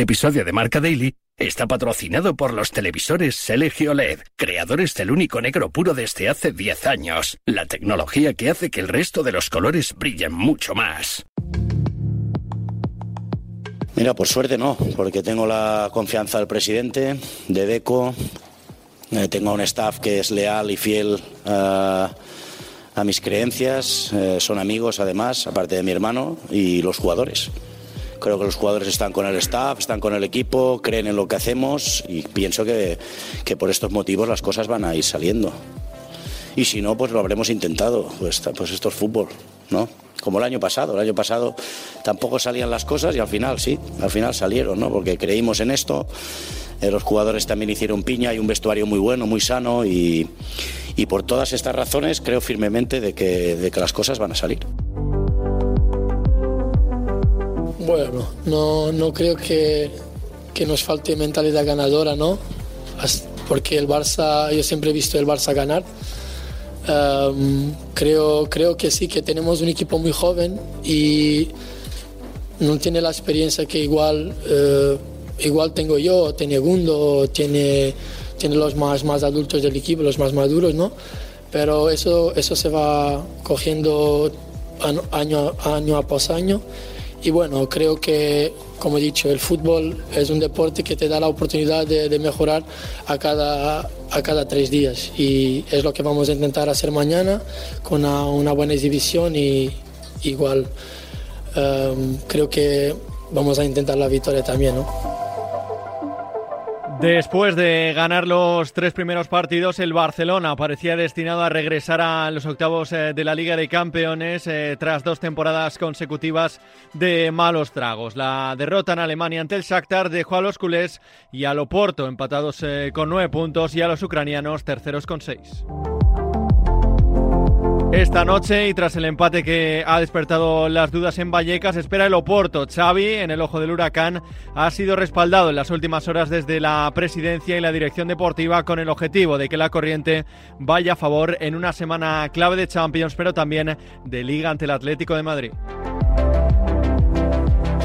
Este episodio de Marca Daily está patrocinado por los televisores Selegio LED, creadores del único negro puro desde hace 10 años. La tecnología que hace que el resto de los colores brillen mucho más. Mira, por suerte no, porque tengo la confianza del presidente, de Deco, eh, tengo un staff que es leal y fiel eh, a mis creencias, eh, son amigos además, aparte de mi hermano, y los jugadores. Creo que los jugadores están con el staff, están con el equipo, creen en lo que hacemos y pienso que, que por estos motivos las cosas van a ir saliendo. Y si no, pues lo habremos intentado. Pues, pues esto es fútbol, ¿no? Como el año pasado. El año pasado tampoco salían las cosas y al final sí, al final salieron, ¿no? Porque creímos en esto. Eh, los jugadores también hicieron piña, hay un vestuario muy bueno, muy sano y, y por todas estas razones creo firmemente de que, de que las cosas van a salir. Bueno, no, no creo que, que, nos falte mentalidad ganadora, ¿no? Porque el Barça, yo siempre he visto el Barça ganar. Creo, creo que sí, que tenemos un equipo muy joven y no tiene la experiencia que igual, uh, igual tengo yo, tiene Gundo, tiene, tiene los más, más adultos del equipo, los más maduros, ¿no? Pero eso, eso se va cogiendo año, año a año. Y bueno, creo que, como he dicho, el fútbol es un deporte que te da la oportunidad de, de, mejorar a cada, a cada tres días. Y es lo que vamos a intentar hacer mañana con una, buena exhibición y igual um, creo que vamos a intentar la victoria también, ¿no? Después de ganar los tres primeros partidos, el Barcelona parecía destinado a regresar a los octavos de la Liga de Campeones eh, tras dos temporadas consecutivas de malos tragos. La derrota en Alemania ante el Shakhtar dejó a los culés y al Oporto empatados eh, con nueve puntos y a los ucranianos terceros con seis. Esta noche y tras el empate que ha despertado las dudas en Vallecas, espera el Oporto. Xavi, en el ojo del huracán, ha sido respaldado en las últimas horas desde la presidencia y la dirección deportiva con el objetivo de que la corriente vaya a favor en una semana clave de Champions, pero también de Liga ante el Atlético de Madrid.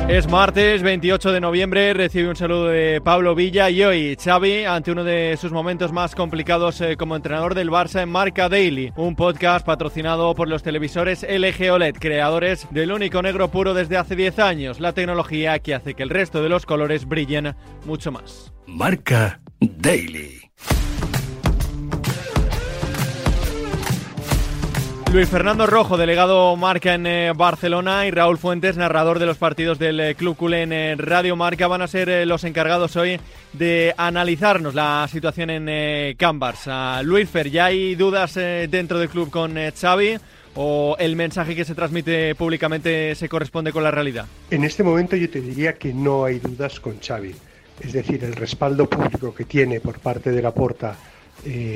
Es martes 28 de noviembre, recibe un saludo de Pablo Villa y hoy Xavi ante uno de sus momentos más complicados eh, como entrenador del Barça en Marca Daily, un podcast patrocinado por los televisores LG OLED, creadores del único negro puro desde hace 10 años, la tecnología que hace que el resto de los colores brillen mucho más. Marca Daily. Luis Fernando Rojo, delegado Marca en eh, Barcelona, y Raúl Fuentes, narrador de los partidos del eh, Club Culé en eh, Radio Marca, van a ser los encargados hoy de analizarnos la situación en Can. Luis Fer, ¿ya hay dudas dentro del club con Xavi? ¿O el mensaje que se transmite públicamente se corresponde con la realidad? En este momento yo te diría que no hay dudas con Xavi. Es decir, el respaldo público que tiene por parte de la Porta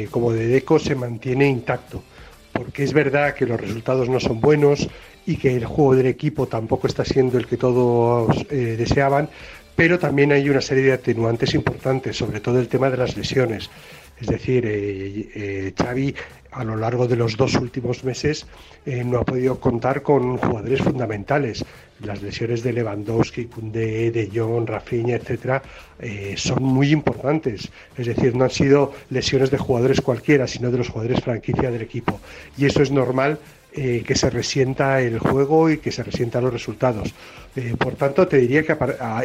como de Deco se mantiene intacto porque es verdad que los resultados no son buenos y que el juego del equipo tampoco está siendo el que todos eh, deseaban, pero también hay una serie de atenuantes importantes, sobre todo el tema de las lesiones. Es decir, eh, eh, Xavi a lo largo de los dos últimos meses eh, no ha podido contar con jugadores fundamentales. Las lesiones de Lewandowski, Koundé, De Jong, Rafinha, etcétera, eh, son muy importantes. Es decir, no han sido lesiones de jugadores cualquiera, sino de los jugadores franquicia del equipo. Y eso es normal eh, que se resienta el juego y que se resientan los resultados. Eh, por tanto, te diría que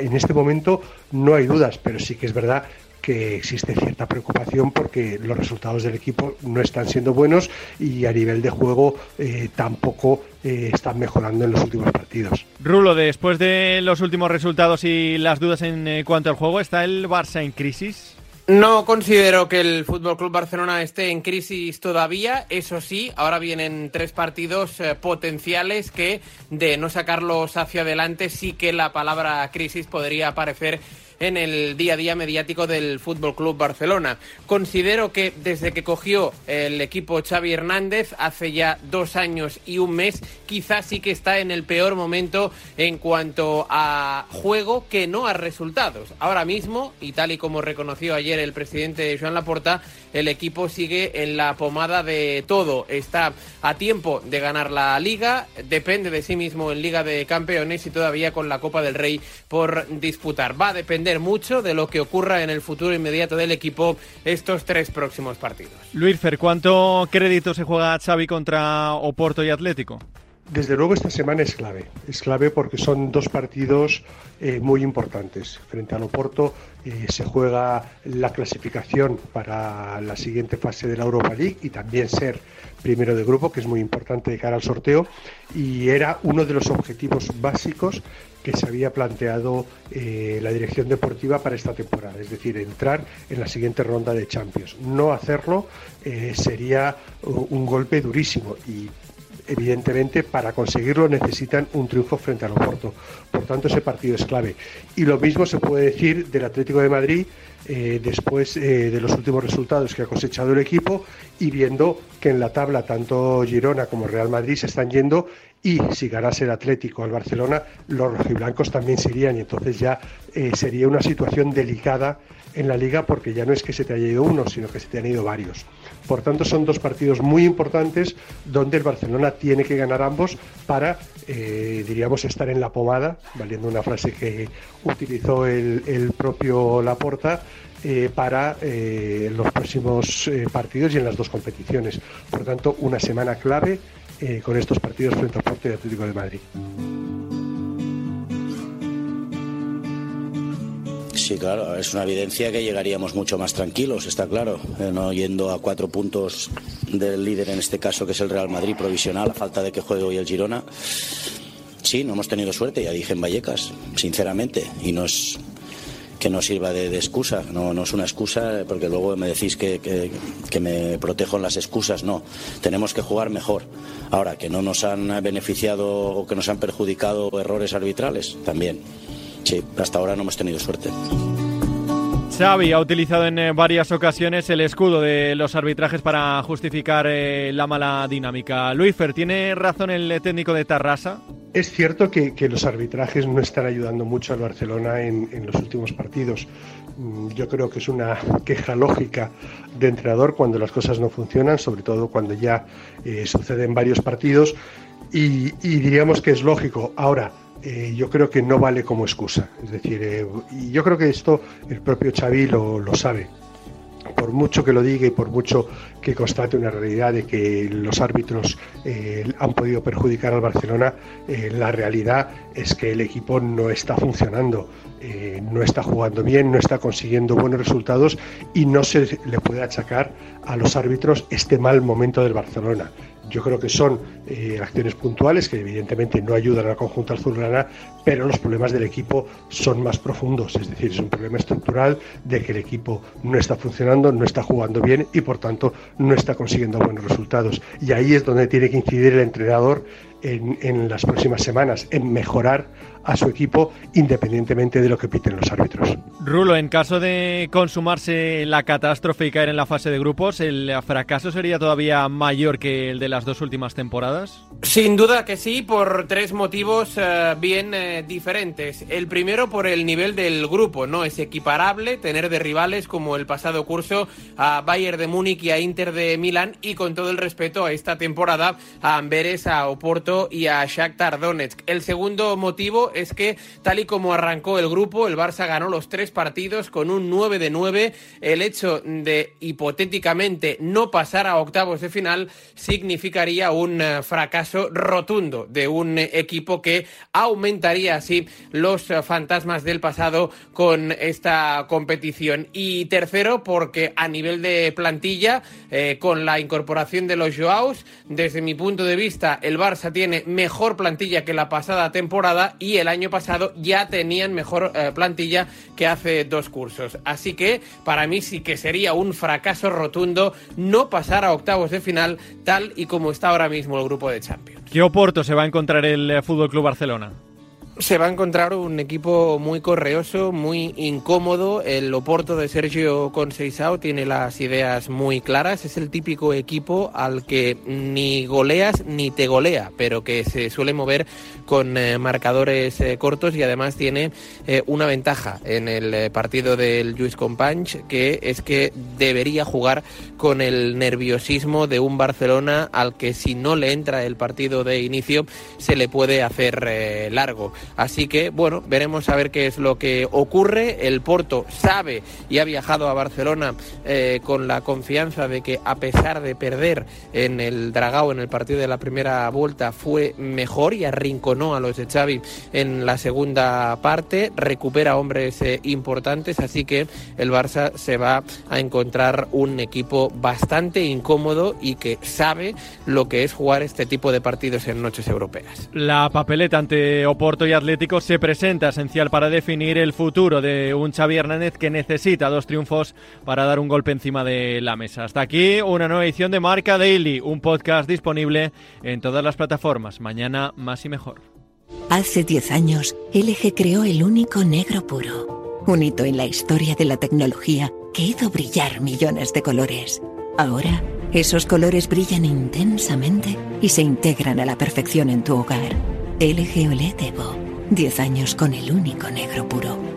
en este momento no hay dudas, pero sí que es verdad que existe cierta preocupación porque los resultados del equipo no están siendo buenos y a nivel de juego eh, tampoco eh, están mejorando en los últimos partidos. Rulo, después de los últimos resultados y las dudas en eh, cuanto al juego, ¿está el Barça en crisis? No considero que el Fútbol Club Barcelona esté en crisis todavía. Eso sí, ahora vienen tres partidos eh, potenciales que, de no sacarlos hacia adelante, sí que la palabra crisis podría aparecer en el día a día mediático del Fútbol Club Barcelona. Considero que desde que cogió el equipo Xavi Hernández hace ya dos años y un mes, quizás sí que está en el peor momento en cuanto a juego que no a resultados. Ahora mismo, y tal y como reconoció ayer el presidente Joan Laporta, el equipo sigue en la pomada de todo. Está a tiempo de ganar la liga, depende de sí mismo en Liga de Campeones y todavía con la Copa del Rey por disputar. Va a depender mucho de lo que ocurra en el futuro inmediato del equipo estos tres próximos partidos. Luis Fer, ¿cuánto crédito se juega Xavi contra Oporto y Atlético? Desde luego esta semana es clave, es clave porque son dos partidos eh, muy importantes. Frente al Oporto eh, se juega la clasificación para la siguiente fase de la Europa League y también ser primero de grupo, que es muy importante de cara al sorteo, y era uno de los objetivos básicos que se había planteado eh, la dirección deportiva para esta temporada, es decir, entrar en la siguiente ronda de Champions. No hacerlo sería un golpe durísimo evidentemente para conseguirlo necesitan un triunfo frente al Oporto. Por tanto, ese partido es clave. Y lo mismo se puede decir del Atlético de Madrid eh, después eh, de los últimos resultados que ha cosechado el equipo y viendo que en la tabla tanto Girona como Real Madrid se están yendo y si ganase el Atlético al Barcelona, los rojiblancos también se irían y entonces ya eh, sería una situación delicada en la liga porque ya no es que se te haya ido uno, sino que se te han ido varios. Por tanto, son dos partidos muy importantes donde el Barcelona tiene que ganar ambos para, diríamos, estar en la pomada, valiendo una frase que utilizó el, el propio Laporta, eh, para eh, los próximos eh, partidos y en las dos competiciones. Por lo tanto, una semana clave con estos partidos frente al Porto y Atlético de Madrid. Sí, claro, es una evidencia que llegaríamos mucho más tranquilos, está claro, no yendo a cuatro puntos del líder en este caso, que es el Real Madrid provisional, a falta de que juegue hoy el Girona. Sí, no hemos tenido suerte, ya dije en Vallecas, sinceramente, y nos que no sirva de, excusa, no, no, es una excusa porque luego me decís que, que, me protejo en las excusas, no, tenemos que jugar mejor. Ahora, que no nos han beneficiado o que nos han perjudicado errores arbitrales, también. Sí, hasta ahora no hemos tenido suerte. Xavi ha utilizado en eh, varias ocasiones el escudo de los arbitrajes para justificar eh, la mala dinámica. Luisfer, ¿tiene razón el técnico de Tarrasa? Es cierto que, los arbitrajes no están ayudando mucho al Barcelona en, los últimos partidos. Mm, yo creo que es una queja lógica de entrenador cuando las cosas no funcionan, sobre todo cuando ya eh, suceden varios partidos. Y, diríamos que es lógico. Ahora, eh, yo creo que no vale como excusa. Es decir, eh, yo creo que esto el propio Xavi lo sabe por mucho que lo diga y por mucho que constate una realidad de que los árbitros eh, han podido perjudicar al Barcelona, eh, la realidad es que el equipo no está funcionando, eh, no está jugando bien, no está consiguiendo buenos resultados y no se le puede achacar a los árbitros este mal momento del Barcelona. Yo creo que son eh, acciones puntuales que evidentemente no ayudan al conjunto azulgrana, pero los problemas del equipo son más profundos, es decir, es un problema estructural de que el equipo no está funcionando, no está jugando bien y por tanto no está consiguiendo buenos resultados. Y ahí es donde tiene que incidir el entrenador en, en las próximas semanas, en mejorar a su equipo independientemente de lo que piten los árbitros. Rulo, en caso de consumarse la catástrofe y caer en la fase de grupos, ¿el fracaso sería todavía mayor que el de las dos últimas temporadas? Sin duda que sí, por tres motivos eh, bien eh, diferentes. El primero por el nivel del grupo, no es equiparable tener de rivales como el pasado curso a Bayern de Múnich y a Inter de Milán y con todo el respeto a esta temporada a Amberes, a Oporto y a Shakhtar Donetsk. El segundo motivo es que tal y como arrancó el grupo, el Barça ganó los tres partidos con un 9 de 9. El hecho de hipotéticamente no pasar a octavos de final significaría un eh, fracaso rotundo de un equipo que aumentaría así los eh, fantasmas del pasado con esta competición. Y tercero, porque a nivel de plantilla, eh, con la incorporación de los Joaos, desde mi punto de vista, el Barça tiene mejor plantilla que la pasada temporada y el año pasado ya tenían mejor eh, plantilla que hace dos cursos. Así que para mí sí que sería un fracaso rotundo no pasar a octavos de final tal y como está ahora mismo el grupo de Champions. ¿Qué oporto se va a encontrar el eh, Fútbol Club Barcelona? Se va a encontrar un equipo muy correoso, muy incómodo. El Oporto de Sergio Conceição tiene las ideas muy claras. Es el típico equipo al que ni goleas ni te golea, pero que se suele mover con eh, marcadores eh, cortos y además tiene eh, una ventaja en el partido del Lluís Companys, que es que debería jugar con el nerviosismo de un Barcelona al que si no le entra el partido de inicio se le puede hacer largo. Así que, bueno, veremos a ver qué es lo que ocurre. El Porto sabe y ha viajado a Barcelona eh, con la confianza de que a pesar de perder en el Dragao en el partido de la primera vuelta fue mejor y arrinconó a los de Xavi en la segunda parte, recupera hombres eh, importantes, así que el Barça se va a encontrar un equipo bastante incómodo y que sabe lo que es jugar este tipo de partidos en noches europeas. La papeleta ante Oporto y Atlético se presenta esencial para definir el futuro de un Xavi Hernández que necesita dos triunfos para dar un golpe encima de la mesa. Hasta aquí una nueva edición de Marca Daily, un podcast disponible en todas las plataformas. Mañana más y mejor. Hace 10 años, LG creó el único negro puro, un hito en la historia de la tecnología que hizo brillar millones de colores. Ahora, esos colores brillan intensamente y se integran a la perfección en tu hogar. LG OLED Evo, 10 años con el único negro puro.